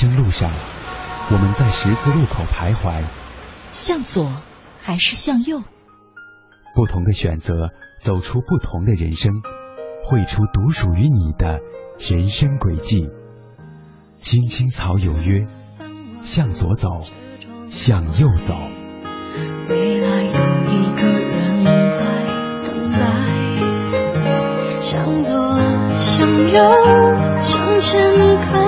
人生路上，我们在十字路口徘徊，向左还是向右？不同的选择，走出不同的人生，绘出独属于你的人生轨迹。青青草有约，向左走，向右走。未来有一个人在等待，向左，向右，向前看。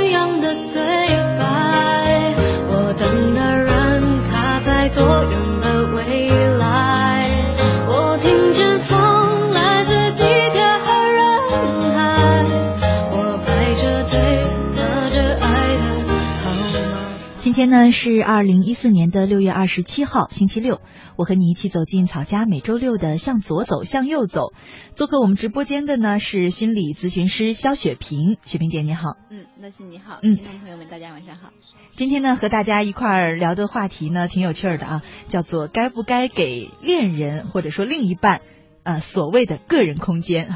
天呢是二零一四年的六月二十七号，星期六。我和你一起走进草家每周六的向左走，向右走。做客我们直播间的呢是心理咨询师肖雪萍，雪萍姐你好。嗯，乐心你好。嗯，听众朋友们大家晚上好。今天呢和大家一块儿聊的话题呢挺有趣的啊，叫做该不该给恋人或者说另一半呃所谓的个人空间。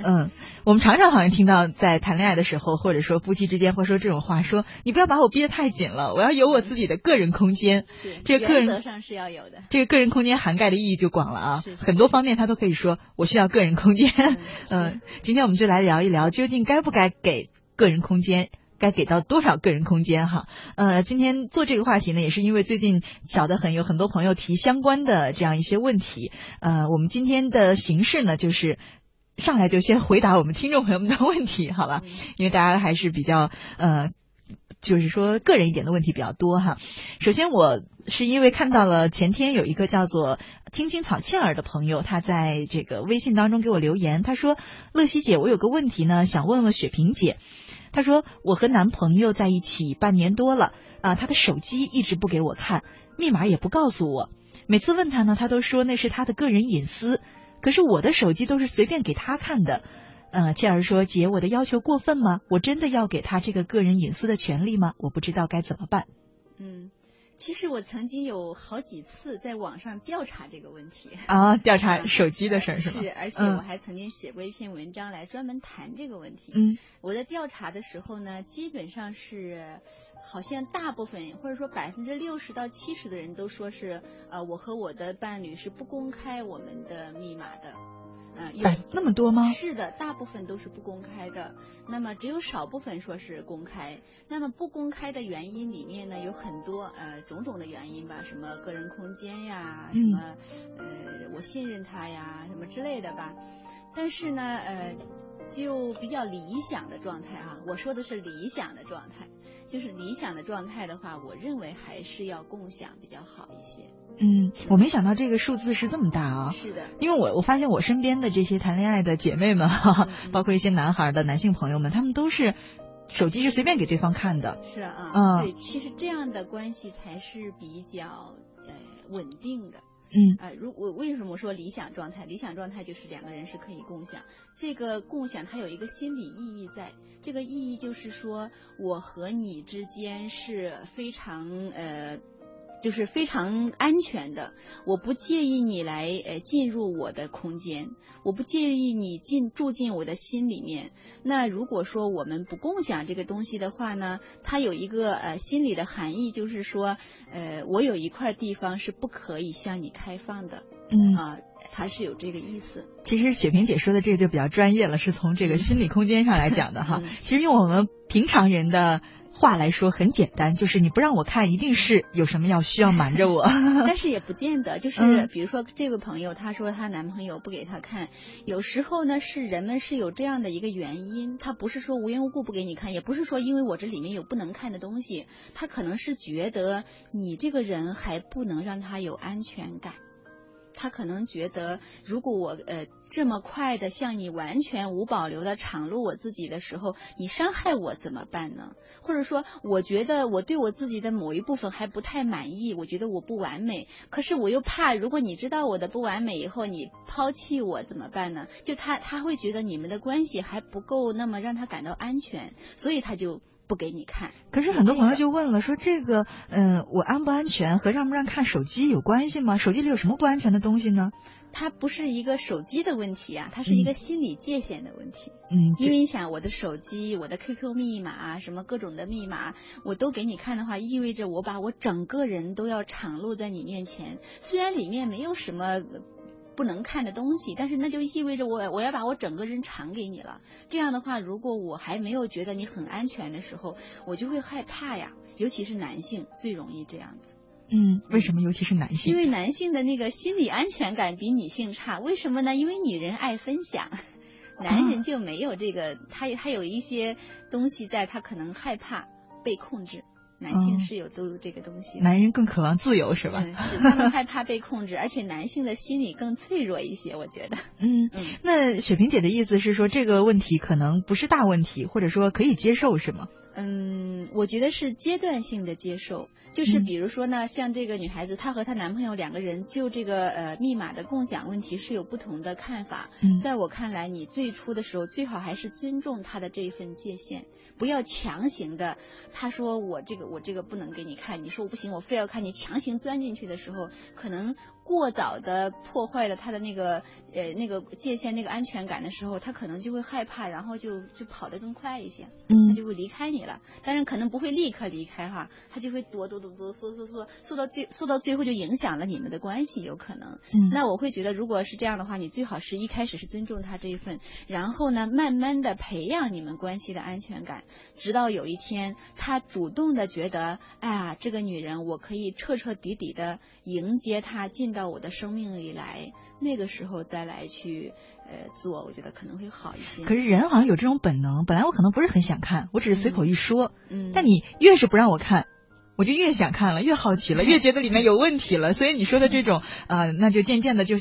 嗯，我们常常好像听到在谈恋爱的时候，或者说夫妻之间会说这种话，说你不要把我逼得太紧了，我要有我自己的个人空间。是，这个个人原则上是要有的。这个个人空间涵盖的意义就广了啊，很多方面他都可以说我需要个人空间。嗯，今天我们就来聊一聊，究竟该不该给个人空间，该给到多少个人空间哈？呃，今天做这个话题呢，也是因为最近小的很有很多朋友提相关的这样一些问题。呃，我们今天的形式呢，就是。上来就先回答我们听众朋友们的问题，好吧？因为大家还是比较呃，就是说个人一点的问题比较多哈。首先，我是因为看到了前天有一个叫做青青草倩儿的朋友，他在这个微信当中给我留言，他说：“乐西姐，我有个问题呢，想问问雪萍姐。他说我和男朋友在一起半年多了啊，他的手机一直不给我看，密码也不告诉我，每次问他呢，他都说那是他的个人隐私。”可是我的手机都是随便给他看的，呃，倩儿说：“姐，我的要求过分吗？我真的要给他这个个人隐私的权利吗？我不知道该怎么办。”嗯。其实我曾经有好几次在网上调查这个问题啊，调查手机的事儿是吗？是，而且我还曾经写过一篇文章来专门谈这个问题。嗯，我在调查的时候呢，基本上是好像大部分或者说百分之六十到七十的人都说是，呃，我和我的伴侣是不公开我们的密码的。嗯，有那么多吗？是的，大部分都是不公开的。那么只有少部分说是公开。那么不公开的原因里面呢，有很多呃种种的原因吧，什么个人空间呀，什么呃我信任他呀，什么之类的吧。但是呢，呃，就比较理想的状态啊，我说的是理想的状态，就是理想的状态的话，我认为还是要共享比较好一些。嗯，我没想到这个数字是这么大啊！是的，因为我我发现我身边的这些谈恋爱的姐妹们，包括一些男孩的男性朋友们，他们都是手机是随便给对方看的。是啊，嗯，对，其实这样的关系才是比较呃稳定的。嗯，呃，如我为什么说理想状态？理想状态就是两个人是可以共享，这个共享它有一个心理意义在，这个意义就是说我和你之间是非常呃。就是非常安全的，我不介意你来呃进入我的空间，我不介意你进住进我的心里面。那如果说我们不共享这个东西的话呢，它有一个呃心理的含义，就是说呃我有一块地方是不可以向你开放的，嗯啊，它是有这个意思。其实雪萍姐说的这个就比较专业了，是从这个心理空间上来讲的哈。嗯其实用我们平常人的话来说很简单，就是你不让我看，一定是有什么要需要瞒着我。但是也不见得，就是嗯比如说这位朋友，她说她男朋友不给她看，有时候呢是人们是有这样的一个原因，他不是说无缘无故不给你看，也不是说因为我这里面有不能看的东西，他可能是觉得你这个人还不能让他有安全感。他可能觉得，如果我呃这么快的向你完全无保留的敞露我自己的时候，你伤害我怎么办呢？或者说，我觉得我对我自己的某一部分还不太满意，我觉得我不完美，可是我又怕，如果你知道我的不完美以后，你抛弃我怎么办呢？就他他会觉得你们的关系还不够，那么让他感到安全，所以他就不给你看。可是很多朋友就问了，说这个，嗯、我安不安全和让不让看手机有关系吗？手机里有什么不安全的东西呢？它不是一个手机的问题啊，它是一个心理界限的问题。嗯，因为你想，我的手机、我的 QQ 密码啊，什么各种的密码，我都给你看的话，意味着我把我整个人都要敞露在你面前。虽然里面没有什么呃不能看的东西，但是那就意味着我我要把我整个人敞给你了。这样的话，如果我还没有觉得你很安全的时候，我就会害怕呀。尤其是男性最容易这样子。嗯，为什么尤其是男性？因为男性的那个心理安全感比女性差，为什么呢？因为女人爱分享，男人就没有这个，他他有一些东西在，他可能害怕被控制。男性嗯是有都有这个东西的，男人更渴望自由，是吧？嗯，是他们害怕被控制，而且男性的心理更脆弱一些，我觉得。嗯，嗯，那雪萍姐的意思是说，这个问题可能不是大问题，或者说可以接受，是吗？嗯，我觉得是阶段性的接受，就是嗯比如说呢，像这个女孩子，她和她男朋友两个人就这个呃密码的共享问题是有不同的看法。嗯在我看来，你最初的时候最好还是尊重她的这一份界限，不要强行的。她说我这个我这个不能给你看，你说我不行，我非要看，你强行钻进去的时候，可能过早的破坏了他的那个呃那个界限那个安全感的时候，他可能就会害怕，然后就就跑得更快一些。他嗯就会离开你了，但是可能不会立刻离开哈，他就会躲躲躲躲缩缩缩缩到最缩到最后就影响了你们的关系，有可能。嗯，那我会觉得，如果是这样的话，你最好是一开始是尊重他这一份，然后呢，慢慢的培养你们关系的安全感，直到有一天他主动的觉得，哎呀，这个女人我可以彻彻底底的迎接她进到我的生命里来，那个时候再来去呃做，我觉得可能会好一些。可是人好像有这种本能，本来我可能不是很想看，我只是随口一说，嗯，但你越是不让我看。我就越想看了，越好奇了，越觉得里面有问题了。所以你说的这种，呃，那就渐渐的就，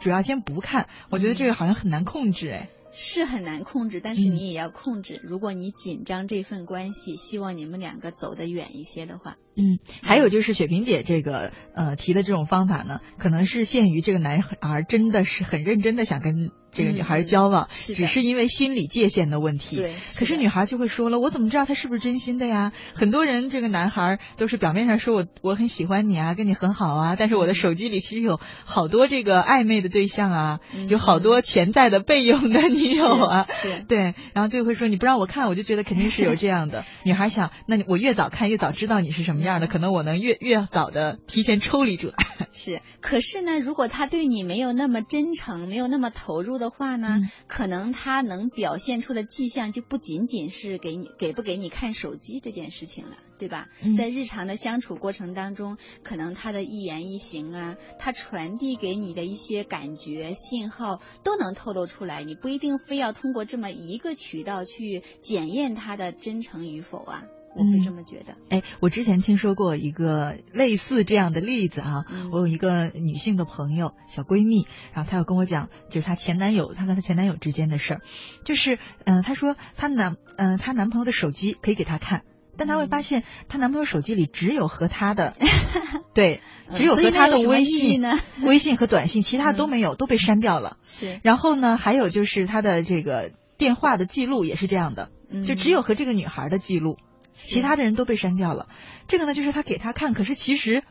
主要先不看。我觉得这个好像很难控制，哎。是很难控制，但是嗯你也要控制。如果你紧张这份关系，希望你们两个走得远一些的话，嗯，还有就是雪萍姐这个呃提的这种方法呢，可能是限于这个男孩真的是很认真的想跟这个女孩交往，嗯是只是因为心理界限的问题。对。可是女孩就会说了，我怎么知道他是不是真心的呀？很多人这个男孩都是表面上说我我很喜欢你啊，跟你很好啊，但是我的手机里其实有好多这个暧昧的对象啊，嗯有好多潜在的备用的女友啊。是是 对，然后就会说你不让我看，我就觉得肯定是有这样的。女孩想，那我越早看越早知道你是什么样的，可能我能越越早的提前抽离出来。是，可是呢，如果他对你没有那么真诚，没有那么投入的话呢，嗯可能他能表现出的迹象就不仅仅是给你给不给你看手机这件事情了，对吧？嗯在日常的相处过程当中，可能他的一言一行啊，他传递给你的一些感觉信号都能透露出来，你不一定非要通过这么一个渠道去检验他的真诚与否啊。我会嗯这么觉得。哎，我之前听说过一个类似这样的例子啊，嗯我有一个女性的朋友，小闺蜜，然后她要跟我讲，就是她前男友，她跟她前男友之间的事儿，就是，嗯、她说她男，嗯、她男朋友的手机可以给她看，但她会嗯发现她男朋友手机里只有和她的，对，嗯只有和她的微信呢？微信和短信，其他都没有，都被删掉了。是，然后呢，还有就是她的这个电话的记录也是这样的，就只有和这个女孩的记录。其他的人都被删掉了。这个呢，就是他给他看，可是其实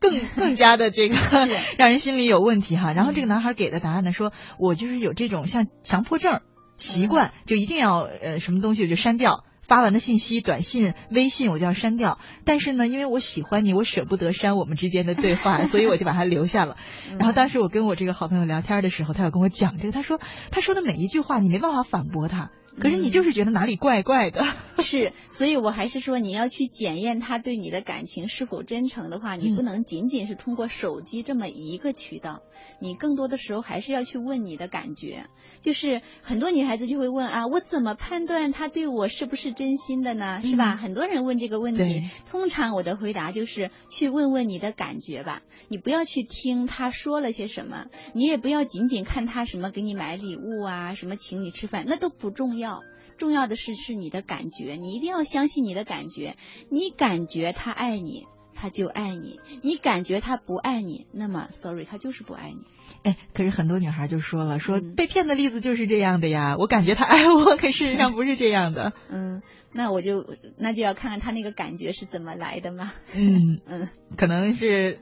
更 更加的这个 让人心里有问题哈。然后这个男孩给的答案呢，说我就是有这种像强迫症习惯，就一定要呃什么东西我就删掉。发完的信息、短信、微信我就要删掉，但是呢，因为我喜欢你，我舍不得删我们之间的对话，所以我就把它留下了。然后当时我跟我这个好朋友聊天的时候，他要跟我讲这个，他说他说的每一句话你没办法反驳他。可是你就是觉得哪里怪怪的，是，所以我还是说你要去检验他对你的感情是否真诚的话，你不能仅仅是通过手机这么一个渠道，你更多的时候还是要去问你的感觉。就是很多女孩子就会问啊，我怎么判断他对我是不是真心的呢？是吧？很多人问这个问题，通常我的回答就是去问问你的感觉吧，你不要去听他说了些什么，你也不要仅仅看他什么给你买礼物啊，什么请你吃饭，那都不重要。重要的是是你的感觉，你一定要相信你的感觉。你感觉他爱你，他就爱你；你感觉他不爱你，那么 sorry，他就是不爱你。哎，可是很多女孩就说了，说被骗的例子就是这样的呀。我感觉他爱我，可事实上不是这样的。嗯，那我就那就要看看他那个感觉是怎么来的嘛。嗯 嗯，可能是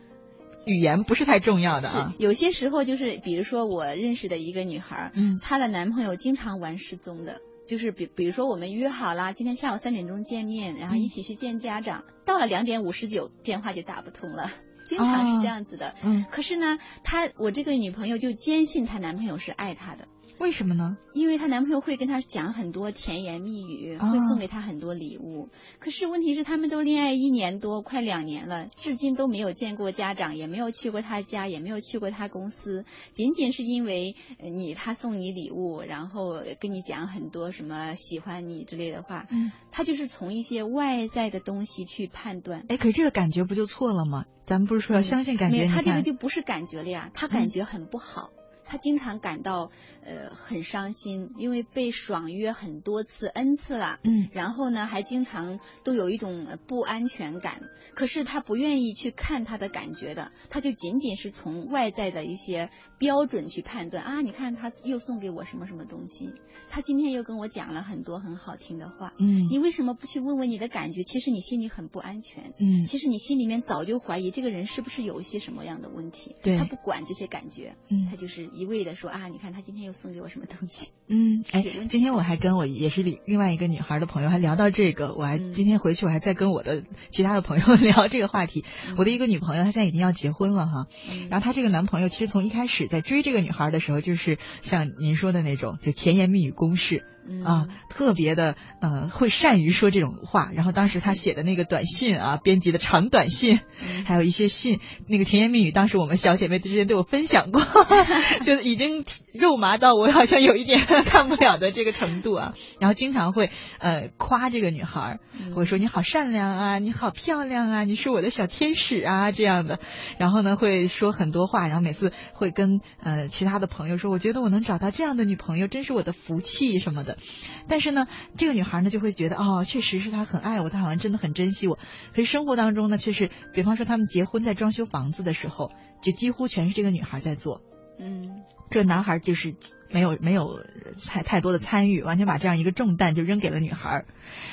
语言不是太重要的啊。有些时候就是，比如说我认识的一个女孩，嗯，她的男朋友经常玩失踪的。就是比比如说我们约好了今天下午三点钟见面，然后一起去见家长，到了两点五十九电话就打不通了，经常是这样子的。嗯，可是呢，她我这个女朋友就坚信她男朋友是爱她的。为什么呢？因为她男朋友会跟她讲很多甜言蜜语，会送给她很多礼物。可是问题是，他们都恋爱一年多，快两年了，至今都没有见过家长，也没有去过他家，也没有去过他公司。仅仅是因为你他送你礼物，然后跟你讲很多什么喜欢你之类的话，嗯他就是从一些外在的东西去判断。哎，可是这个感觉不就错了吗？咱们不是说要相信感觉？没有他这个就不是感觉了呀，他感觉很不好。他经常感到呃很伤心，因为被爽约很多次 n 次了，嗯，然后呢还经常都有一种不安全感。可是他不愿意去看他的感觉的，他就仅仅是从外在的一些标准去判断啊，你看他又送给我什么什么东西，他今天又跟我讲了很多很好听的话，嗯，你为什么不去问问你的感觉？其实你心里很不安全，嗯，其实你心里面早就怀疑这个人是不是有一些什么样的问题，对，他不管这些感觉，嗯，他就是。一味的说啊，你看他今天又送给我什么东西？嗯，哎，今天我还跟我也是另另外一个女孩的朋友还聊到这个，我还今天回去我还在跟我的其他的朋友 聊这个话题。我的一个女朋友她现在已经要结婚了哈，然后她这个男朋友其实从一开始在追这个女孩的时候，就是像您说的那种，就甜言蜜语攻势。啊，特别的，呃，会善于说这种话。然后当时他写的那个短信啊，编辑的长短信，还有一些信，那个甜言蜜语，当时我们小姐妹之间对我分享过，就已经肉麻到我好像有一点 看不了的这个程度啊。然后经常会呃夸这个女孩，会说你好善良啊，你好漂亮啊，你是我的小天使啊这样的。然后呢会说很多话，然后每次会跟呃其他的朋友说，我觉得我能找到这样的女朋友真是我的福气什么的。但是呢，这个女孩呢就会觉得哦，确实是他很爱我，他好像真的很珍惜我。可是生活当中呢，却是，比方说他们结婚在装修房子的时候，就几乎全是这个女孩在做。嗯，这男孩就是没有没有太太多的参与，完全把这样一个重担就扔给了女孩。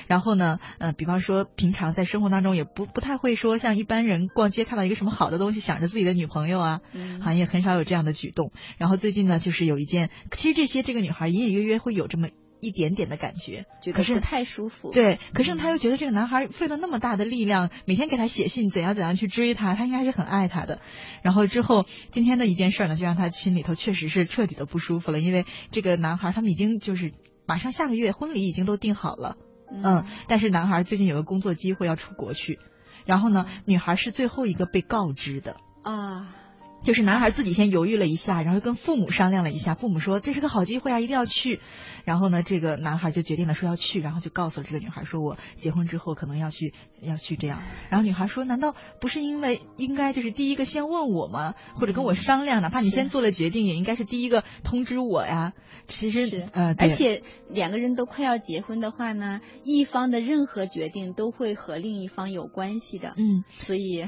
然后呢，呃，比方说平常在生活当中也不不太会说像一般人逛街看到一个什么好的东西想着自己的女朋友啊，好像也很少有这样的举动。然后最近呢，就是有一件，其实这些这个女孩隐隐约约会有这么。一点点的感觉，觉得不太舒服。对，可是他又觉得这个男孩费了那么大的力量，每天给他写信，怎样怎样去追他，他应该是很爱他的。然后之后今天的一件事呢，就让他心里头确实是彻底的不舒服了，因为这个男孩他们已经就是马上下个月婚礼已经都定好了，嗯，但是男孩最近有个工作机会要出国去，然后呢，女孩是最后一个被告知的啊。就是男孩自己先犹豫了一下，然后跟父母商量了一下，父母说这是个好机会啊，一定要去。然后呢，这个男孩就决定了说要去，然后就告诉了这个女孩说，我结婚之后可能要去，要去这样。然后女孩说，难道不是因为应该就是第一个先问我吗？或者跟我商量，哪怕你先做了决定，也应该是第一个通知我呀。其实，呃，而且两个人都快要结婚的话呢，一方的任何决定都会和另一方有关系的。嗯，所以。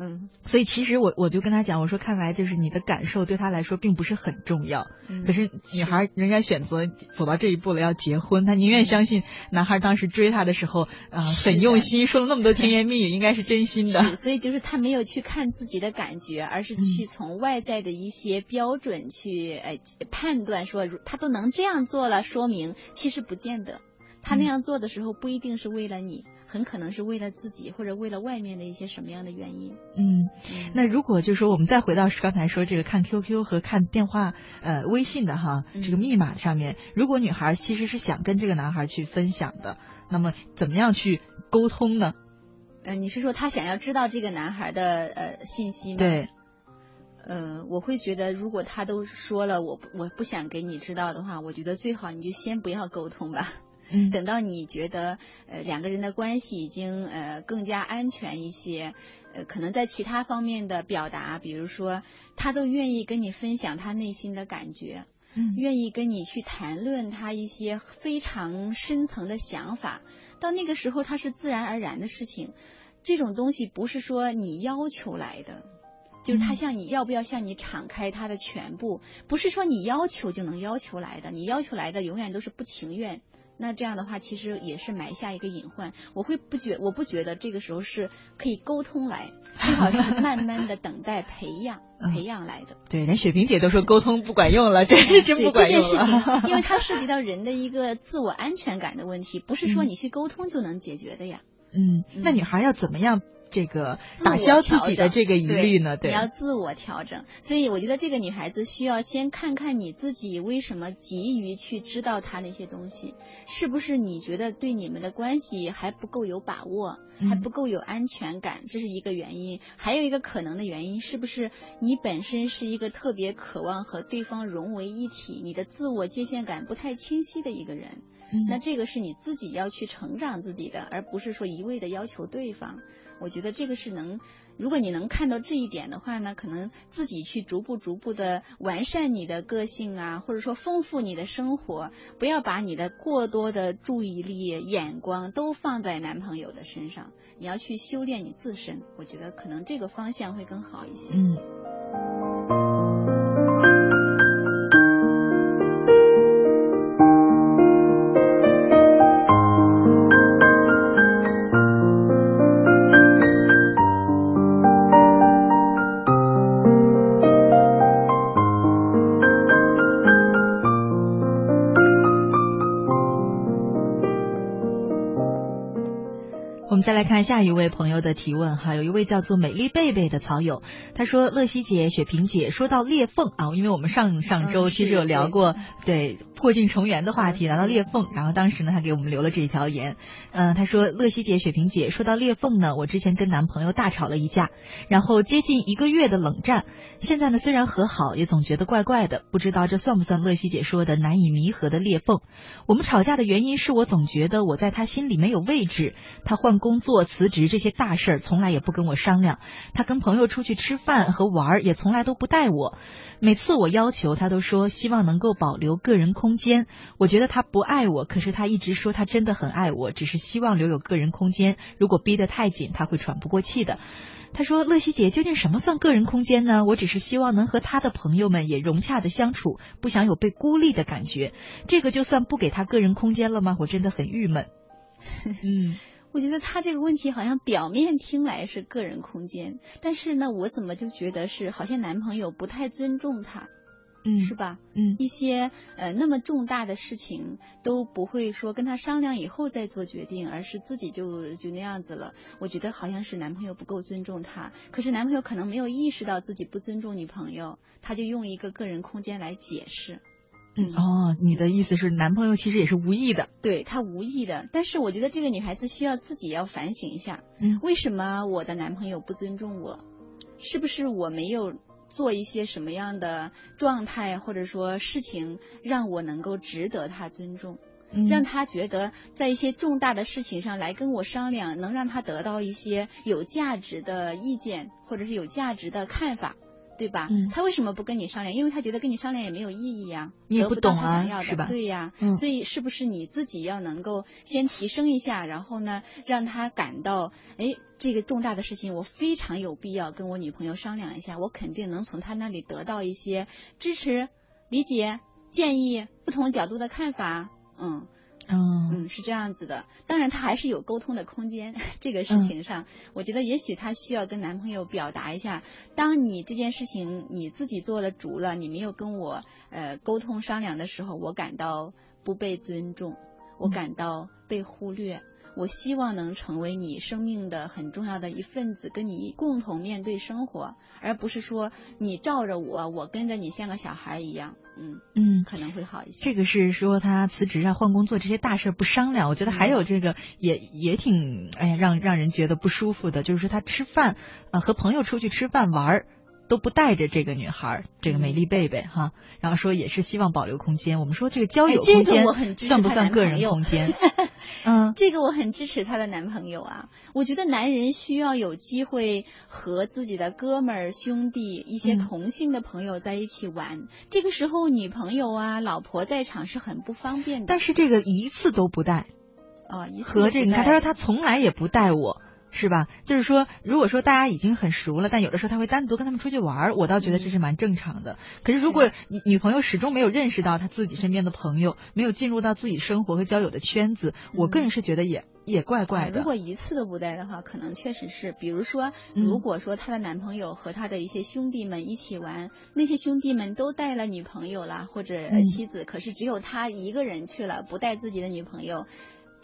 嗯，所以其实我我就跟他讲，我说看来就是你的感受对他来说并不是很重要。嗯。可是女孩仍然选择走到这一步了，要结婚，她宁愿相信男孩当时追她的时候，啊、很用心，说了那么多甜言蜜语，应该是真心的。是，所以就是他没有去看自己的感觉，而是去从外在的一些标准去呃判断说，如他都能这样做了，说明其实不见得，他那样做的时候不一定是为了你，很可能是为了自己或者为了外面的一些什么样的原因。嗯，嗯那如果就是说我们再回到刚才说这个看 QQ 和看电话呃微信的哈，嗯这个密码上面，如果女孩其实是想跟这个男孩去分享的，那么怎么样去沟通呢？呃，你是说他想要知道这个男孩的呃信息吗？。对，呃，我会觉得，如果他都说了我我不想给你知道的话，我觉得最好你就先不要沟通吧。嗯等到你觉得呃两个人的关系已经呃更加安全一些，呃可能在其他方面的表达，比如说他都愿意跟你分享他内心的感觉，嗯愿意跟你去谈论他一些非常深层的想法，到那个时候他是自然而然的事情，这种东西不是说你要求来的。就是他嗯向你要不要向你敞开他的全部，不是说你要求就能要求来的，你要求来的永远都是不情愿。那这样的话，其实也是埋下一个隐患。我会不觉，我不觉得这个时候是可以沟通来，最好是慢慢的等待培养，嗯培养来的。对，连雪萍姐都说沟通不管用了，这是真不管用这件事情。因为它涉及到人的一个自我安全感的问题，不是说嗯你去沟通就能解决的呀。嗯，那嗯女孩要怎么样这个打消自己的这个疑虑呢？对你，要自我调整。所以我觉得这个女孩子需要先看看你自己为什么急于去知道她那些东西，是不是你觉得对你们的关系还不够有把握，还嗯不够有安全感，这是一个原因。还有一个可能的原因，是不是你本身是一个特别渴望和对方融为一体，你的自我界限感不太清晰的一个人？嗯那这个是你自己要去成长自己的，而不是说一味的要求对方。我觉得这个是能，如果你能看到这一点的话呢，可能自己去逐步逐步的完善你的个性啊，或者说丰富你的生活，不要把你的过多的注意力、眼光都放在男朋友的身上，你要去修炼你自身。我觉得可能这个方向会更好一些。嗯。看下一位朋友的提问哈，有一位叫做美丽贝贝的草友，他说：“乐西姐、雪萍姐，说到裂缝啊，因为我们上上周嗯其实有聊对过对破镜重圆的话题，嗯聊到裂缝，然后当时呢，他给我们留了这一条言，嗯、他说：乐西姐、雪萍姐，说到裂缝呢，我之前跟男朋友大吵了一架，然后接近一个月的冷战，现在呢虽然和好，也总觉得怪怪的，不知道这算不算乐西姐说的难以弥合的裂缝？我们吵架的原因是我总觉得我在他心里没有位置，他换工作、我辞职这些大事儿从来也不跟我商量，他跟朋友出去吃饭和玩儿也从来都不带我，每次我要求他都说希望能够保留个人空间，我觉得他不爱我，可是他一直说他真的很爱我，只是希望留有个人空间，如果逼得太紧，他会喘不过气的。他说：“乐西姐，究竟什么算个人空间呢？我只是希望能和他的朋友们也融洽的相处，不想有被孤立的感觉。这个就算不给他个人空间了吗？我真的很郁闷。”嗯我觉得他这个问题好像表面听来是个人空间，但是呢，我怎么就觉得是好像男朋友不太尊重他，嗯，是吧？嗯一些呃那么重大的事情都不会说跟他商量以后再做决定，而是自己就就那样子了。我觉得好像是男朋友不够尊重他，可是男朋友可能没有意识到自己不尊重女朋友，他就用一个个人空间来解释。嗯哦，你的意思是男朋友其实也是无意的。对他无意的，但是我觉得这个女孩子需要自己要反省一下，嗯为什么我的男朋友不尊重我？是不是我没有做一些什么样的状态或者说事情，让我能够值得他尊重？嗯让他觉得在一些重大的事情上来跟我商量，能让他得到一些有价值的意见或者是有价值的看法，对吧？嗯他为什么不跟你商量？因为他觉得跟你商量也没有意义呀，你也得不到不懂啊他想要的，是吧对呀，嗯所以是不是你自己要能够先提升一下，然后呢，让他感到，哎，这个重大的事情我非常有必要跟我女朋友商量一下，我肯定能从他那里得到一些支持、理解、建议、不同角度的看法，嗯。嗯嗯，是这样子的。当然，他还是有沟通的空间。这个嗯事情上，我觉得也许他需要跟男朋友表达一下，当你这件事情你自己做了主了，你没有跟我呃沟通商量的时候，我感到不被尊重，我嗯感到被忽略。我希望能成为你生命的很重要的一份子，跟你共同面对生活，而不是说你罩着我，我跟着你像个小孩一样。嗯，嗯。可能会好一些。这个是说他辞职啊、换工作这些大事不商量，我觉得还有这个也也挺哎呀让让人觉得不舒服的，就是说他吃饭啊、呃和朋友出去吃饭玩儿都不带着这个女孩儿，这个美丽贝贝哈，然后说也是希望保留空间。我们说这个交友哎这个空间我很支持算不算个人空间？嗯这个我很支持她的男朋友啊，我觉得男人需要有机会和自己的哥们儿、兄弟、一些嗯同性的朋友在一起玩。这个时候，女朋友啊、老婆在场是很不方便的。但是这个一次都不带，啊，一次和这个他说他从来也不带我。是吧？就是说，如果说大家已经很熟了，但有的时候他会单独跟他们出去玩儿，我倒觉得这是蛮正常的。可是如果女女朋友始终没有认识到他自己身边的朋友，没有进入到自己生活和交友的圈子，我个人是觉得也也怪怪的。啊如果一次都不带的话，可能确实是，比如说，嗯如果说她的男朋友和他的一些兄弟们一起玩，那些兄弟们都带了女朋友啦，或者妻子，可是只有他一个人去了，不带自己的女朋友。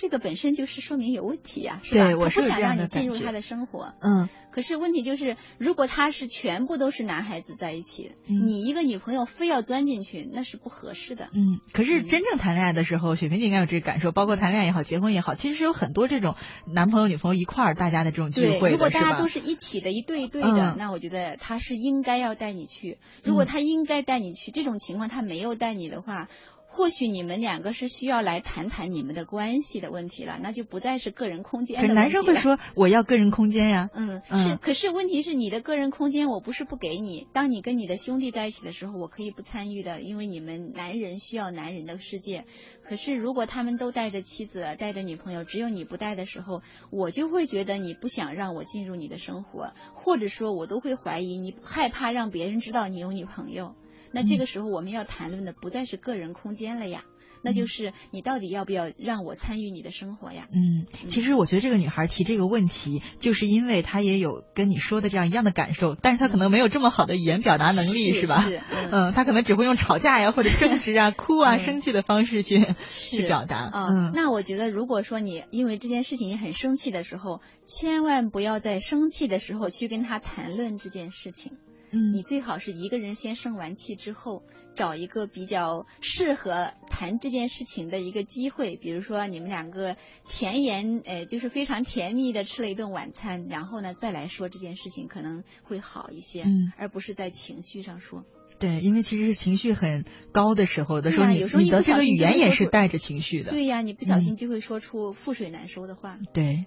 这个本身就是说明有问题呀、是吧？他不想让你进入他的生活。嗯可是问题就是，如果他是全部都是男孩子在一起，嗯你一个女朋友非要钻进去，那是不合适的。嗯，可是真正谈恋爱的时候，雪萍姐应该有这个感受，包括谈恋爱也好，结婚也好，其实是有很多这种男朋友、女朋友一块儿大家的这种聚对，会的，如果？大家都是一起的，一对一对的，嗯那我觉得他是应该要带你去。如果嗯他应该带你去，这种情况他没有带你的话，或许你们两个是需要来谈谈你们的关系的问题了，那就不再是个人空间男问题了。生会说我要个人空间呀，嗯，嗯是，可是问题是你的个人空间，我不是不给你。当你跟你的兄弟在一起的时候，我可以不参与的，因为你们男人需要男人的世界。可是如果他们都带着妻子、带着女朋友，只有你不带的时候，我就会觉得你不想让我进入你的生活，或者说我都会怀疑你害怕让别人知道你有女朋友。那这个时候我们要谈论的不再是个人空间了呀。那就是你到底要不要让我参与你的生活呀？嗯，其实我觉得这个女孩提这个问题，就是因为她也有跟你说的这样一样的感受，但是她可能没有这么好的语言表达能力，是吧？是嗯嗯，她可能只会用吵架呀或者争执啊、哭啊、嗯生气的方式去去表达。啊、嗯，那我觉得，如果说你因为这件事情你很生气的时候，千万不要在生气的时候去跟他谈论这件事情。嗯你最好是一个人先生完气之后，找一个比较适合谈这件事情的一个机会，比如说你们两个甜言，呃，就是非常甜蜜的吃了一顿晚餐，然后呢再来说这件事情，可能会好一些，嗯而不是在情绪上说。对，因为其实是情绪很高的时候，有的时候有时候你的语言也是带着情绪的。对呀，你不小嗯心就会说出覆水难收的话。对。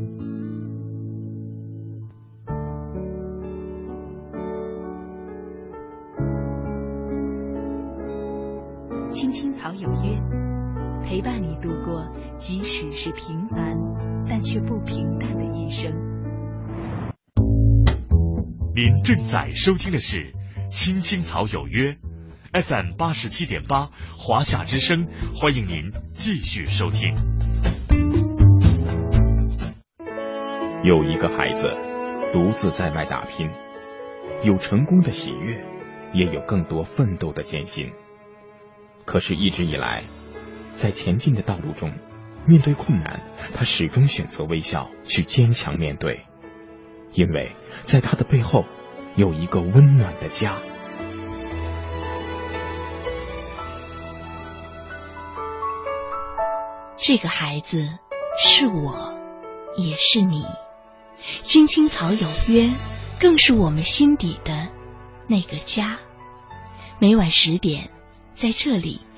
度过即使是平凡但却不平淡的一生。您正在收听的是《青青草有约》FM 八十七点八华夏之声，欢迎您继续收听。有一个孩子独自在外打拼，有成功的喜悦，也有更多奋斗的艰辛。可是，一直以来，在前进的道路中，面对困难，他始终选择微笑，去坚强面对，因为在他的背后有一个温暖的家。这个孩子是我，也是你。青青草有约，更是我们心底的那个家。每晚十点，在这里，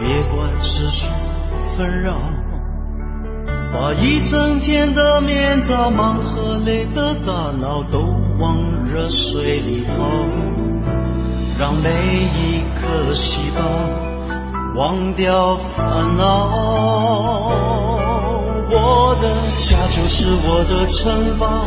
别管世俗纷扰，把一整天的面罩、忙和累的大脑都往热水里泡，让每一颗细胞忘掉烦恼。我的家就是我的城堡，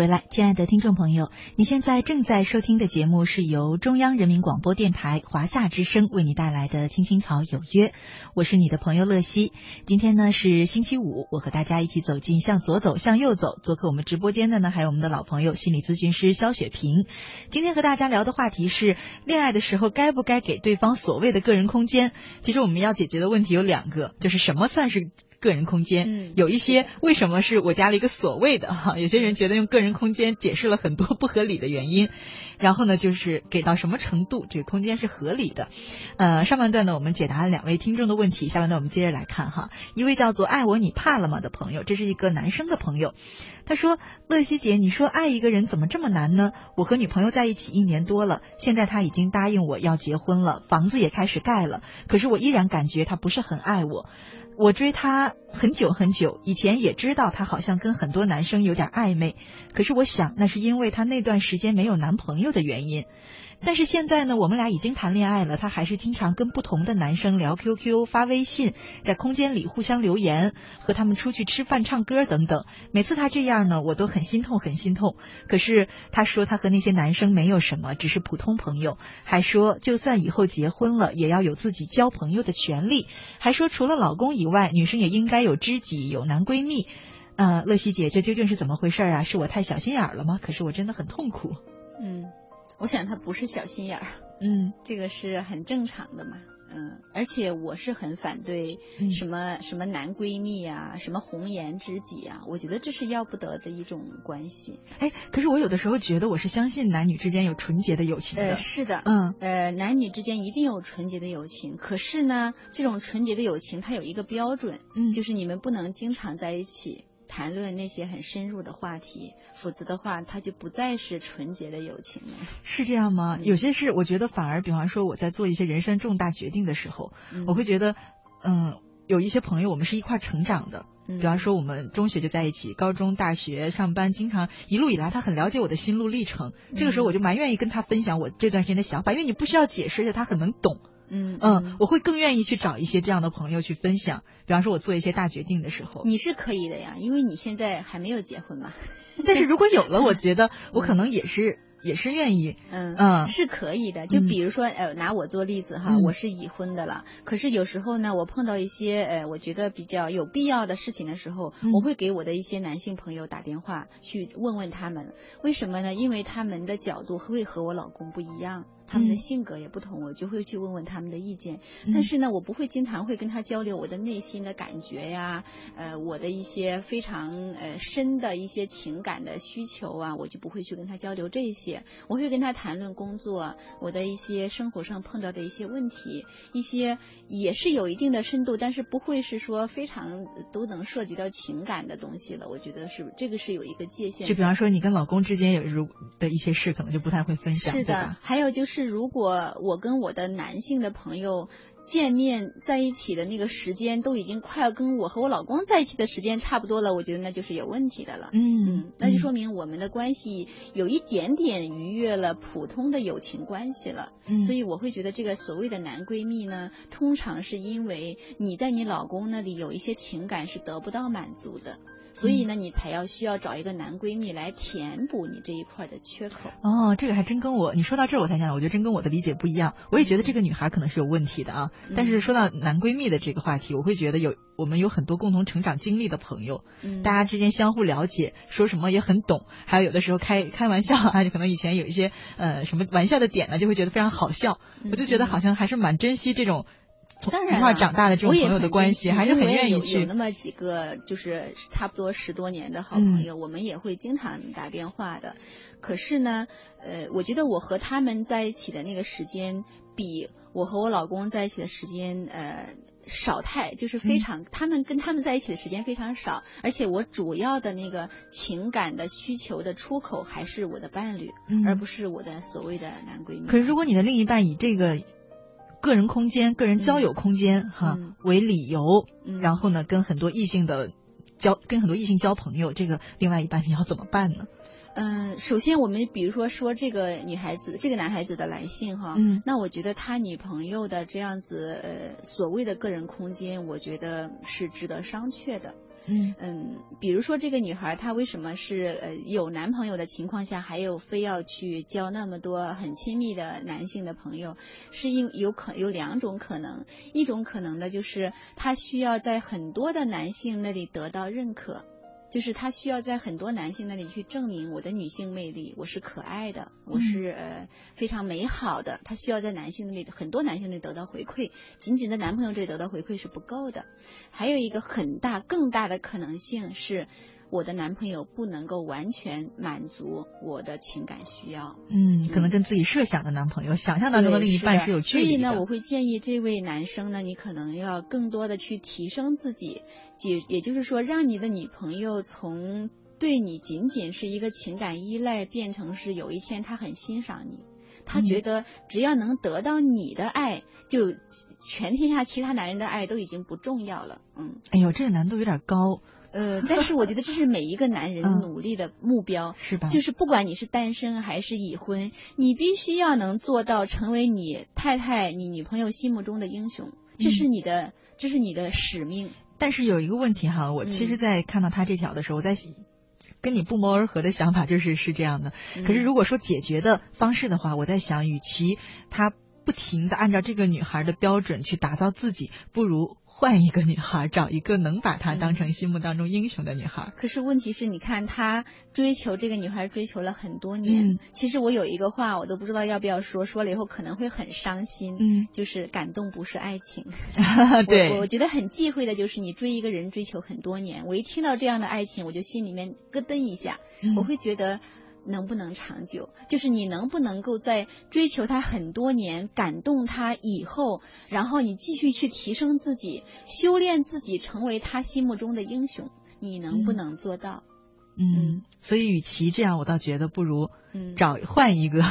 回来亲爱的听众朋友，你现在正在收听的节目是由中央人民广播电台华夏之声为你带来的《青青草有约》，我是你的朋友乐西。今天呢是星期五，我和大家一起走进向左走，向右走。做客我们直播间的呢还有我们的老朋友心理咨询师肖雪萍。今天和大家聊的话题是恋爱的时候该不该给对方所谓的个人空间？其实我们要解决的问题有两个，就是什么算是？个人空间，嗯，有一些为什么是我加了一个所谓的哈？有些人觉得用个人空间解释了很多不合理的原因，然后呢，就是给到什么程度这个空间是合理的？呃，上半段呢，我们解答了两位听众的问题，下半段我们接着来看哈。一位叫做爱我你怕了吗的朋友，这是一个男生的朋友，他说：乐西姐，你说爱一个人怎么这么难呢？我和女朋友在一起一年多了，现在他已经答应我要结婚了，房子也开始盖了，可是我依然感觉他不是很爱我。我追他很久很久，以前也知道他好像跟很多男生有点暧昧，可是我想那是因为他那段时间没有男朋友的原因。但是现在呢，我们俩已经谈恋爱了，他还是经常跟不同的男生聊 QQ、发微信，在空间里互相留言，和他们出去吃饭、唱歌等等。每次他这样呢，我都很心痛，很心痛。可是他说他和那些男生没有什么，只是普通朋友，还说就算以后结婚了，也要有自己交朋友的权利，还说除了老公以外，女生也应该有知己、有男闺蜜。呃，乐西姐，这究竟是怎么回事啊？是我太小心眼了吗？可是我真的很痛苦。嗯。我想他不是小心眼儿，嗯，这个是很正常的嘛，嗯，而且我是很反对什么什么男闺蜜啊，什么红颜知己啊，我觉得这是要不得的一种关系。哎，可是我有的时候觉得我是相信男女之间有纯洁的友情的。呃，是的，嗯，呃，男女之间一定有纯洁的友情，可是呢，这种纯洁的友情它有一个标准，嗯，就是你们不能经常在一起。谈论那些很深入的话题，否则的话，它就不再是纯洁的友情了。是这样吗？有些事，我觉得反而，比方说我在做一些人生重大决定的时候，我会觉得，嗯，有一些朋友，我们是一块成长的。比方说，我们中学就在一起，高中、大学、上班，经常一路以来，他很了解我的心路历程。这个时候，我就蛮愿意跟他分享我这段时间的想法，因为你不需要解释，而且他很能懂。嗯嗯，我会更愿意去找一些这样的朋友去分享。比方说，我做一些大决定的时候，你是可以的呀，因为你现在还没有结婚嘛。但是如果有了，我觉得 我可能也是。也是愿意，嗯嗯，是可以的。就比如说，呃，拿我做例子哈，我是已婚的了。可是有时候呢，我碰到一些呃，我觉得比较有必要的事情的时候，我会给我的一些男性朋友打电话去问问他们，为什么呢？因为他们的角度会和我老公不一样，他们的性格也不同，我就会去问问他们的意见。但是呢，我不会经常会跟他交流我的内心的感觉呀，呃，我的一些非常呃深的一些情感的需求啊，我就不会去跟他交流这些。我会跟他谈论工作，我的一些生活上碰到的一些问题，一些也是有一定的深度，但是不会是说非常都能涉及到情感的东西了。我觉得是这个是有一个界限。就比方说你跟老公之间有如的一些事，可能就不太会分享。是的，还有就是如果我跟我的男性的朋友。见面在一起的那个时间都已经快要跟我和我老公在一起的时间差不多了，我觉得那就是有问题的了。嗯，那就说明我们的关系有一点点逾越了普通的友情关系了。嗯，所以我会觉得这个所谓的男闺蜜呢，通常是因为你在你老公那里有一些情感是得不到满足的。所以呢，你才要需要找一个男闺蜜来填补你这一块的缺口。哦，这个还真跟我你说到这儿我才想，我觉得真跟我的理解不一样。我也觉得这个女孩可能是有问题的啊。但是说到男闺蜜的这个话题，我会觉得有我们有很多共同成长经历的朋友，大家之间相互了解，说什么也很懂。还有有的时候开开玩笑啊，就可能以前有一些呃什么玩笑的点呢，就会觉得非常好笑。我就觉得好像还是蛮珍惜这种。当然，一块长大的这种朋友的关系，还是很愿意去。有那么几个，就是差不多十多年的好朋友，我们也会经常打电话的。可是呢，呃，我觉得我和他们在一起的那个时间，比我和我老公在一起的时间，呃，少太，就是非常。他们跟他们在一起的时间非常少，而且我主要的那个情感的需求的出口还是我的伴侣，而不是我的所谓的男闺蜜。可是，如果你的另一半以这个。个人空间、个人交友空间，哈为理由，然后呢，跟很多异性的交，跟很多异性交朋友，这个另外一半你要怎么办呢？嗯，首先我们比如说说这个女孩子，这个男孩子的来信哈，嗯，那我觉得他女朋友的这样子呃所谓的个人空间，我觉得是值得商榷的。嗯，比如说这个女孩她为什么是呃有男朋友的情况下，还有非要去交那么多很亲密的男性的朋友，是因有可有两种可能，一种可能的就是她需要在很多的男性那里得到认可。就是她需要在很多男性那里去证明我的女性魅力，我是可爱的，我是呃非常美好的。她需要在男性那里很多男性那里得到回馈，仅仅在男朋友这里得到回馈是不够的。还有一个很大更大的可能性是。我的男朋友不能够完全满足我的情感需要，嗯，可能跟自己设想的男朋友、想象当中的另一半是有距离的。所以呢，我会建议这位男生呢，你可能要更多的去提升自己，也也就是说，让你的女朋友从对你仅仅是一个情感依赖，变成是有一天她很欣赏你，他觉得只要能得到你的爱，就全天下其他男人的爱都已经不重要了。嗯，哎呦，这个难度有点高。呃，但是我觉得这是每一个男人努力的目标，是吧？就是不管你是单身还是已婚，你必须要能做到成为你太太、你女朋友心目中的英雄，这是你的，这是你的使命。但是有一个问题哈，我其实，在看到他这条的时候，我在跟你不谋而合的想法就是是这样的。可是如果说解决的方式的话，我在想，与其他不停的按照这个女孩的标准去打造自己，不如。换一个女孩，找一个能把她当成心目当中英雄的女孩。可是问题是，你看他追求这个女孩追求了很多年。其实我有一个话，我都不知道要不要说，说了以后可能会很伤心。嗯，就是感动不是爱情。对，我我觉得很忌讳的就是你追一个人追求很多年。我一听到这样的爱情，我就心里面咯噔一下，我会觉得。能不能长久？就是你能不能够在追求他很多年、感动他以后，然后你继续去提升自己、修炼自己，成为他心目中的英雄，你能不能做到？嗯，所以与其这样，我倒觉得不如。嗯，找换一个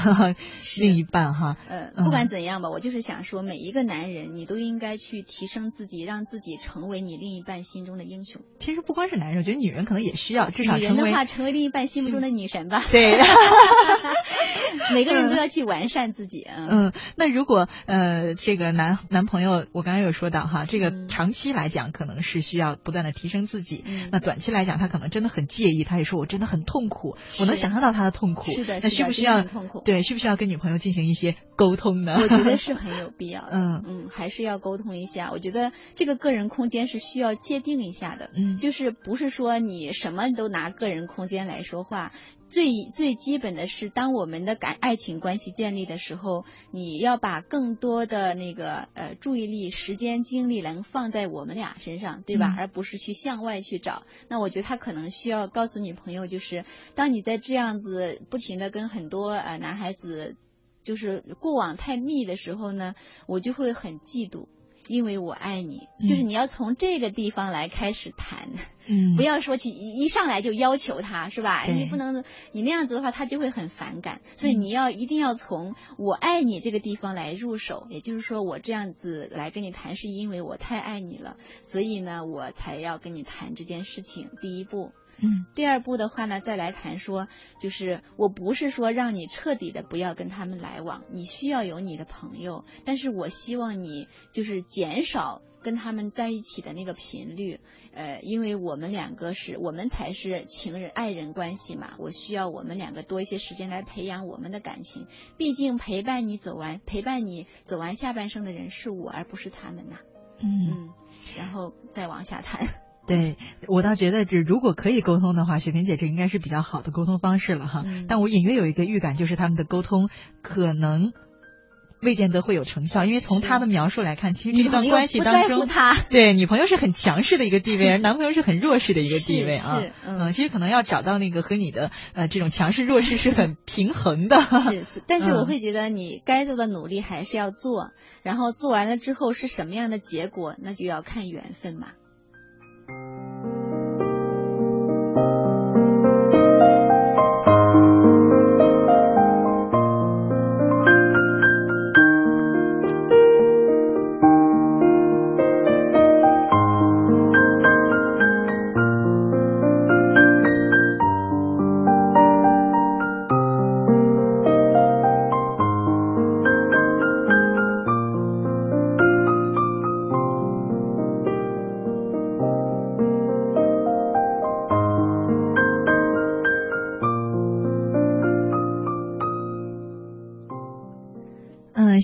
另一半哈。呃，不管怎样吧，我就是想说，每一个男人，你都应该去提升自己，让自己成为你另一半心中的英雄。其实不光是男人，我觉得女人可能也需要，至少女人的话，成为另一半心目中的女神吧。对 每个人都要去完善自己。嗯，那如果呃，这个男男朋友，我刚刚有说到哈，这个长期来讲可能是需要不断的提升自己。那短期来讲，他可能真的很介意，他也说我真的很痛苦，我能想象到他的痛苦。是的，那需不需要痛苦？对，需不需要跟女朋友进行一些沟通呢？我觉得 是很有必要的。嗯嗯，还是要沟通一下。我觉得这个个人空间是需要界定一下的。嗯，就是不是说你什么都拿个人空间来说话。最最基本的是，当我们的感爱情关系建立的时候，你要把更多的那个呃注意力、时间、精力能放在我们俩身上，对吧？而不是去向外去找。那我觉得他可能需要告诉女朋友，就是当你在这样子不停的跟很多呃男孩子就是过往太密的时候呢，我就会很嫉妒。因为我爱你，嗯就是你要从这个地方来开始谈，嗯 不要说去一一上来就要求他，是吧？你不能，你那样子的话，他就会很反感。所以嗯你要一定要从我爱你这个地方来入手，也就是说，我这样子来跟你谈，是因为我太爱你了，所以呢，我才要跟你谈这件事情。第一步。嗯第二步的话呢，再来谈说，就是我不是说让你彻底的不要跟他们来往，你需要有你的朋友，但是我希望你就是减少跟他们在一起的那个频率，呃，因为我们两个是我们才是情人爱人关系嘛，我需要我们两个多一些时间来培养我们的感情，毕竟陪伴你走完陪伴你走完下半生的人是我，而不是他们呐，嗯。嗯，然后再往下谈。对我倒觉得，这如果可以沟通的话，雪萍姐这应该是比较好的沟通方式了哈。嗯但我隐约有一个预感，就是他们的沟通可能未见得会有成效，因为从他的描述来看，其实这段关系当中，他，对女朋友是很强势的一个地位，而男朋友是很弱势的一个地位啊。是嗯其实可能要找到那个和你的呃这种强势弱势是很平衡的。是是，但是我嗯会觉得你该做的努力还是要做，然后做完了之后是什么样的结果，那就要看缘分嘛。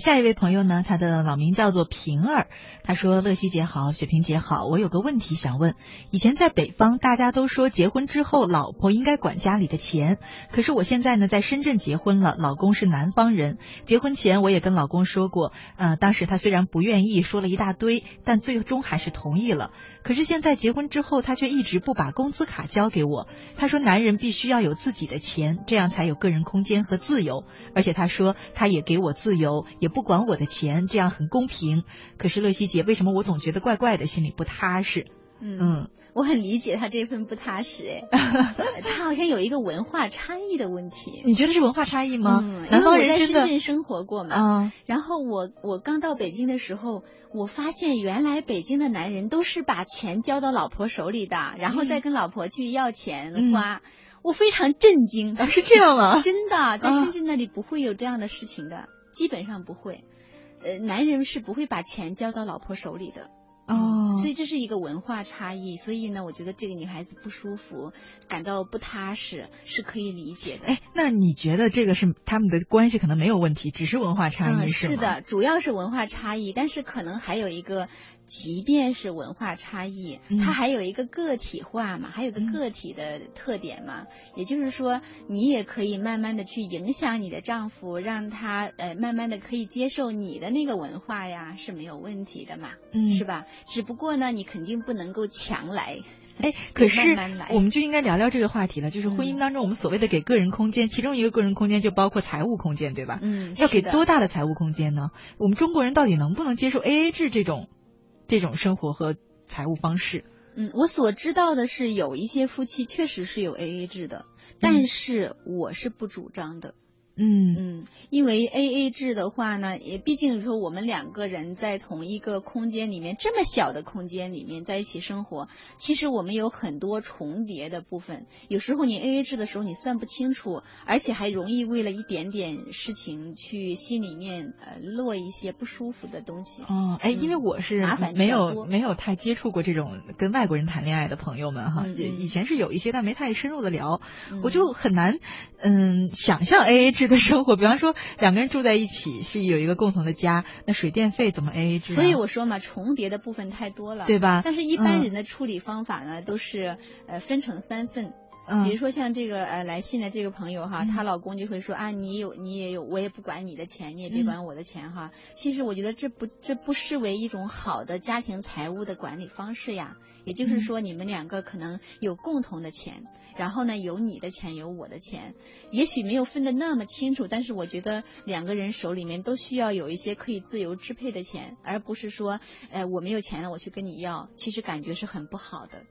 下一位朋友呢，他的网名叫做平儿，他说：“乐西姐好，雪萍姐好，我有个问题想问。以前在北方，大家都说结婚之后老婆应该管家里的钱，可是我现在呢在深圳结婚了，老公是南方人。结婚前我也跟老公说过，呃，当时他虽然不愿意，说了一大堆，但最终还是同意了。可是现在结婚之后，他却一直不把工资卡交给我。他说男人必须要有自己的钱，这样才有个人空间和自由。而且他说他也给我自由，也不管我的钱，这样很公平。可是乐西姐，为什么我总觉得怪怪的，心里不踏实？嗯嗯我很理解他这份不踏实，哎，他好像有一个文化差异的问题。你觉得是文化差异吗？嗯，因南方为我在深圳生活过嘛，啊，然后我我刚到北京的时候，我发现原来北京的男人都是把钱交到老婆手里的，然后再跟老婆去要钱嗯花，我非常震惊。啊是这样吗？真的，在啊深圳那里不会有这样的事情的，基本上不会。呃，男人是不会把钱交到老婆手里的。哦，所以这是一个文化差异，所以呢，我觉得这个女孩子不舒服，感到不踏实，是可以理解的。哎，那你觉得这个是他们的关系可能没有问题，只是文化差异、嗯，是的，主要是文化差异，但是可能还有一个，即便是文化差异，嗯它还有一个个体化嘛，还有个嗯个体的特点嘛。也就是说，你也可以慢慢的去影响你的丈夫，让他呃慢慢的可以接受你的那个文化呀，是没有问题的嘛，嗯，是吧？只不过呢，你肯定不能够强来。哎，可是我们就应该聊聊这个话题了，就是婚姻嗯当中我们所谓的给个人空间，其中一个个人空间就包括财务空间，对吧？嗯，要给多大的财务空间呢？我们中国人到底能不能接受 A A 制这种这种生活和财务方式？嗯，我所知道的是，有一些夫妻确实是有 A A 制的，但是我是不主张的。嗯嗯，因为 A A 制的话呢，也毕竟说我们两个人在同一个空间里面，这么小的空间里面在一起生活，其实我们有很多重叠的部分。有时候你 A A 制的时候你算不清楚，而且还容易为了一点点事情去心里面呃落一些不舒服的东西。哦，哎，因为嗯我是麻烦没有没有太接触过这种跟外国人谈恋爱的朋友们哈，以前是有一些，但没太深入的聊，嗯我就很难嗯想象 A A 制的生活。比方说两个人住在一起是有一个共同的家，那水电费怎么 A A 制、啊？所以我说嘛，重叠的部分太多了，对吧但是，一般嗯人的处理方法呢，都是呃分成三份。嗯比如说像这个呃来信的这个朋友哈，嗯她老公就会说啊，你有你也有，我也不管你的钱，你也别嗯管我的钱哈。其实我觉得这不这不失为一种好的家庭财务的管理方式呀。也就是嗯说，你们两个可能有共同的钱，然后呢有你的钱，有我的钱，也许没有分得那么清楚，但是我觉得两个人手里面都需要有一些可以自由支配的钱，而不是说，呃，我没有钱了，我去跟你要，其实感觉是很不好的。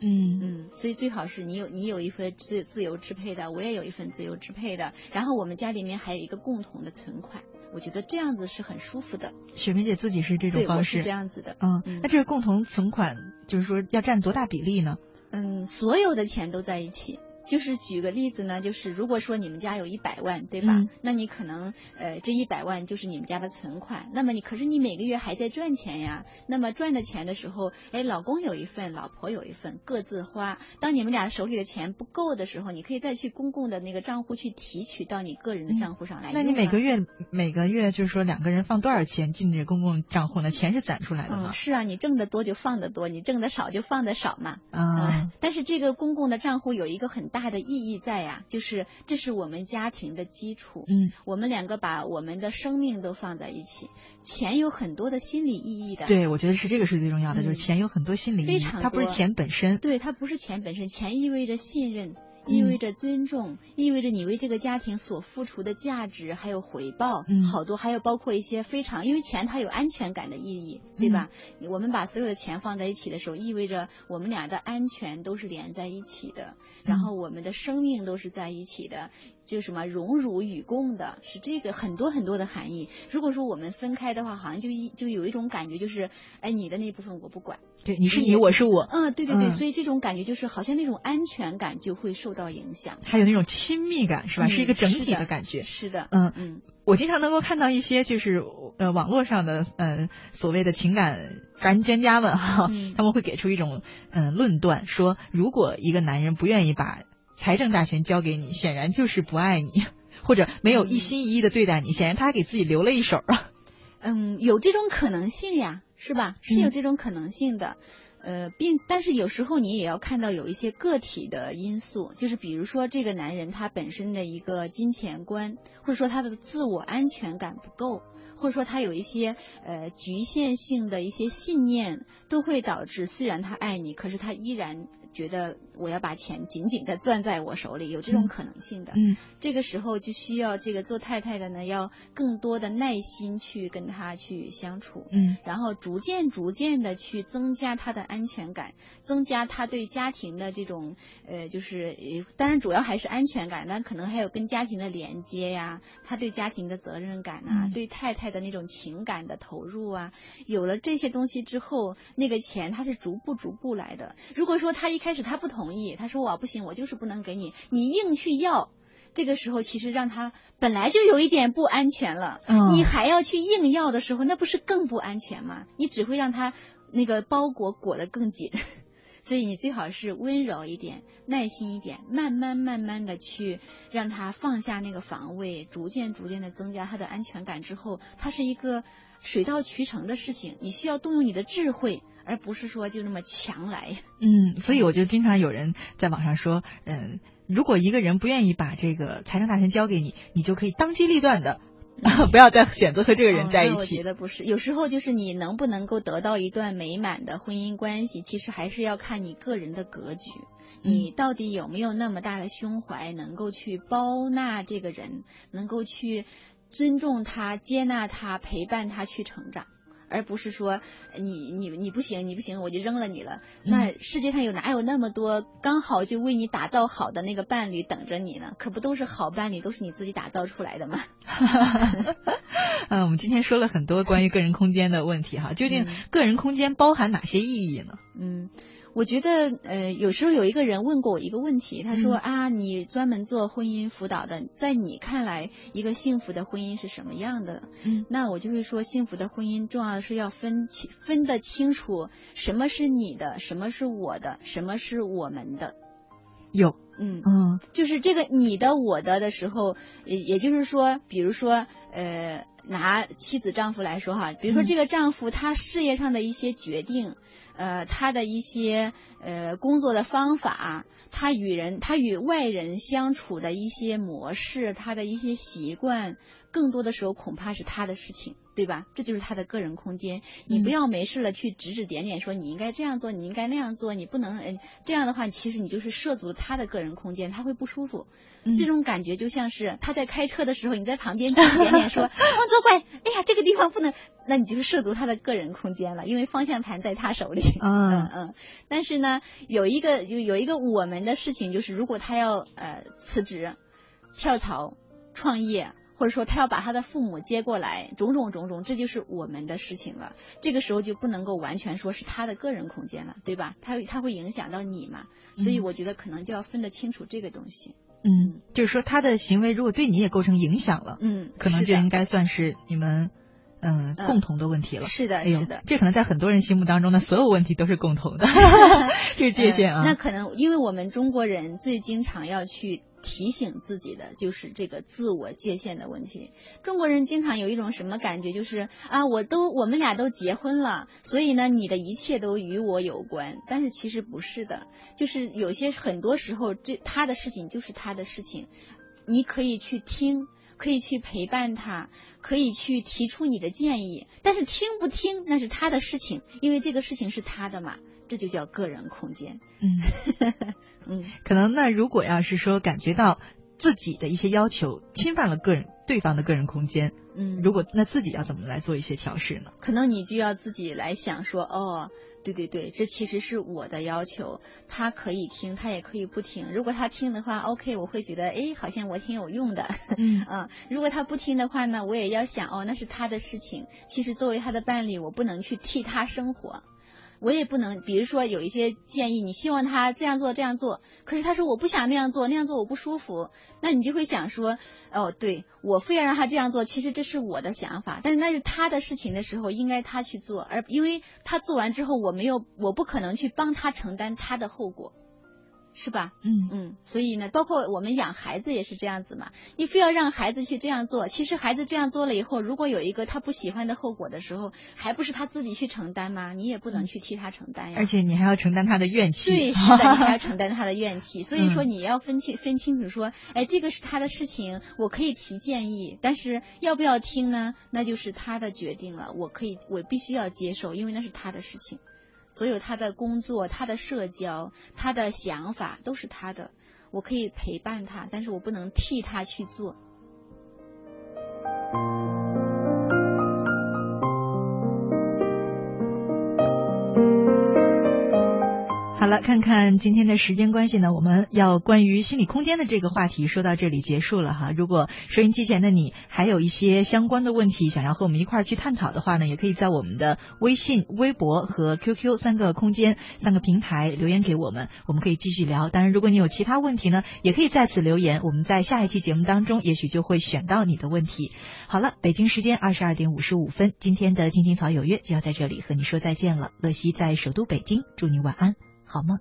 嗯嗯，所以最好是你有你有一份自自由支配的，我也有一份自由支配的，然后我们家里面还有一个共同的存款，我觉得这样子是很舒服的。雪梅姐自己是这种对，方式我是这。样子的。嗯嗯，那这个共同存款就是说要占多大比例呢？嗯，所有的钱都在一起。就是举个例子呢，就是如果说你们家有一百万，对吧？嗯那你可能呃这一百万就是你们家的存款，那么你可是你每个月还在赚钱呀。那么赚的钱的时候，哎，老公有一份，老婆有一份，各自花。当你们俩手里的钱不够的时候，你可以再去公共的那个账户去提取到你个人的账户上来、嗯那你每个月每个月就是说两个人放多少钱进这个公共账户呢？钱是攒出来的吗嗯，？是啊，你挣得多就放得多，你挣得少就放得少嘛。啊嗯，但是这个公共的账户有一个很大的意义在呀，就是这是我们家庭的基础。嗯，我们两个把我们的生命都放在一起，钱有很多的心理意义的。对，我觉得是这个是最重要的，嗯就是钱有很多心理意义，非常它不是钱本身。对，它不是钱本身，钱意味着信任。意嗯。味着尊重，意味着你为这个家庭所付出的价值还有回报，嗯。好多，还有包括一些非常，因为钱它有安全感的意义，对吧？嗯。我们把所有的钱放在一起的时候，意味着我们俩的安全都是连在一起的，然后我们的生命都是在一起的，就什么荣辱与共的，是这个很多很多的含义。如果说我们分开的话，好像就一就有一种感觉，就是哎，你的那部分我不管。对，你是你，我是我。嗯，对对对，嗯所以这种感觉就是好像那种安全感就会受到影响，还有那种亲密感，是吧？嗯是一个整体的感觉。是的，嗯嗯我经常能够看到一些就是呃网络上的呃所谓的情感专专家们哈，嗯他们会给出一种嗯、呃论断，说如果一个男人不愿意把财政大权交给你，显然就是不爱你，或者没有一心一意的对待你，显然他还给自己留了一手啊。嗯，有这种可能性呀，是吧？是有嗯这种可能性的。呃，并但是有时候你也要看到有一些个体的因素，就是比如说这个男人他本身的一个金钱观，或者说他的自我安全感不够，或者说他有一些呃局限性的一些信念，都会导致虽然他爱你，可是他依然觉得我要把钱紧紧的攥在我手里，有这种嗯可能性的。嗯这个时候就需要这个做太太的呢，要更多的耐心去跟他去相处。嗯然后逐渐逐渐的去增加他的安全感，增加他对家庭的这种呃，就是呃当然主要还是安全感，但可能还有跟家庭的连接呀，他对家庭的责任感啊，嗯对太太的那种情感的投入啊，有了这些东西之后，那个钱他是逐步逐步来的。如果说他一开始他不同意，他说我不行，我就是不能给你，你硬去要。这个时候，其实让他本来就有一点不安全了，嗯你还要去硬要的时候，那不是更不安全吗？你只会让他那个包裹裹得更紧。所以你最好是温柔一点，耐心一点，慢慢慢慢的去让他放下那个防卫，逐渐逐渐的增加他的安全感之后，他是一个水到渠成的事情。你需要动用你的智慧，而不是说就那么强来。嗯，所以我就经常有人在网上说，嗯，如果一个人不愿意把这个财政大权交给你，你就可以当机立断的。不要再选择和这个人在一哦我觉。得不是，有时候就是你能不能够得到一段美满的婚姻关系，其实还是要看你个人的格局，嗯你到底有没有那么大的胸怀，能够去包纳这个人，能够去尊重他、接纳他、陪伴他去成长。而不是说你你你不行你不行我就扔了你了，嗯那世界上有哪有那么多刚好就为你打造好的那个伴侣等着你呢？可不都是好伴侣，都是你自己打造出来的吗？嗯，我们今天说了很多关于个人空间的问题哈，究竟嗯个人空间包含哪些意义呢？嗯，我觉得呃，有时候有一个人问过我一个问题，他说、嗯。啊，你专门做婚姻辅导的，在你看来，一个幸福的婚姻是什么样的？嗯，那我就会说，幸福的婚姻重要的是要分清分得清楚，什么是你的，什么是我的，什么是我们的。有，嗯，嗯。就是这个你的我的的时候，也也就是说，比如说，呃，拿妻子丈夫来说哈，比如说这个丈夫他事业上的一些决定，呃，他的一些呃工作的方法，他与人他与外人相处的一些模式，他的一些习惯，更多的时候恐怕是他的事情。对吧？这就是他的个人空间。你不要没事了去指指点点，说你应该这样做，你应该那样做，你不能，嗯，这样的话，其实你就是涉足了他的个人空间，他会不舒服。这种感觉就像是他在开车的时候，你在旁边指指点点说往左拐，哎呀，这个地方不能，那你就是涉足他的个人空间了，因为方向盘在他手里。嗯嗯。但是呢，有一个有有一个我们的事情，就是如果他要呃辞职、跳槽、创业。或者说他要把他的父母接过来，种种种种，这就是我们的事情了。这个时候就不能够完全说是他的个人空间了，对吧？他他会影响到你嘛？所以我觉得可能就要分得清楚这个东西。嗯，就是说他的行为如果对你也构成影响了，嗯，可能就应该算是你们嗯共同的问题了。是的，是的，这可能在很多人心目当中的所有问题都是共同的这个界限啊。那可能因为我们中国人最经常要去。提醒自己的就是这个自我界限的问题。中国人经常有一种什么感觉，就是啊，我都我们俩都结婚了，所以呢，你的一切都与我有关。但是其实不是的，就是有些很多时候，这他的事情就是他的事情，你可以去听，可以去陪伴他，可以去提出你的建议。但是听不听那是他的事情，因为这个事情是他的嘛。这就叫个人空间。嗯 嗯，可能那如果要是说感觉到自己的一些要求侵犯了个人对方的个人空间，嗯，如果那自己要怎么来做一些调试呢？可能你就要自己来想说，哦，对对对，这其实是我的要求，他可以听，他也可以不听。如果他听的话，OK，我会觉得，哎，好像我挺有用的。嗯 嗯，如果他不听的话呢，我也要想，哦，那是他的事情。其实作为他的伴侣，我不能去替他生活。我也不能，比如说有一些建议，你希望他这样做这样做，可是他说我不想那样做，那样做我不舒服，那你就会想说，哦，对我非要让他这样做，其实这是我的想法，但是那是他的事情的时候，应该他去做，而因为他做完之后，我没有，我不可能去帮他承担他的后果。是吧？嗯嗯，所以呢，包括我们养孩子也是这样子嘛。你非要让孩子去这样做，其实孩子这样做了以后，如果有一个他不喜欢的后果的时候，还不是他自己去承担吗？你也不能去替他承担呀。而且你还要承担他的怨气。对，是的，你还要承担他的怨气。所以说你要分清分清楚，说，哎，这个是他的事情，我可以提建议，但是要不要听呢？那就是他的决定了。我可以，我必须要接受，因为那是他的事情。所有他的工作、他的社交、他的想法都是他的，我可以陪伴他，但是我不能替他去做。好了，看看今天的时间关系呢，我们要关于心理空间的这个话题说到这里结束了哈。如果收音机前的你还有一些相关的问题想要和我们一块儿去探讨的话呢，也可以在我们的微信、微博和 QQ 三个空间、三个平台留言给我们，我们可以继续聊。当然，如果你有其他问题呢，也可以在此留言，我们在下一期节目当中也许就会选到你的问题。好了，北京时间二十二点五十五分，今天的青青草有约就要在这里和你说再见了。乐西在首都北京，祝你晚安。好吗？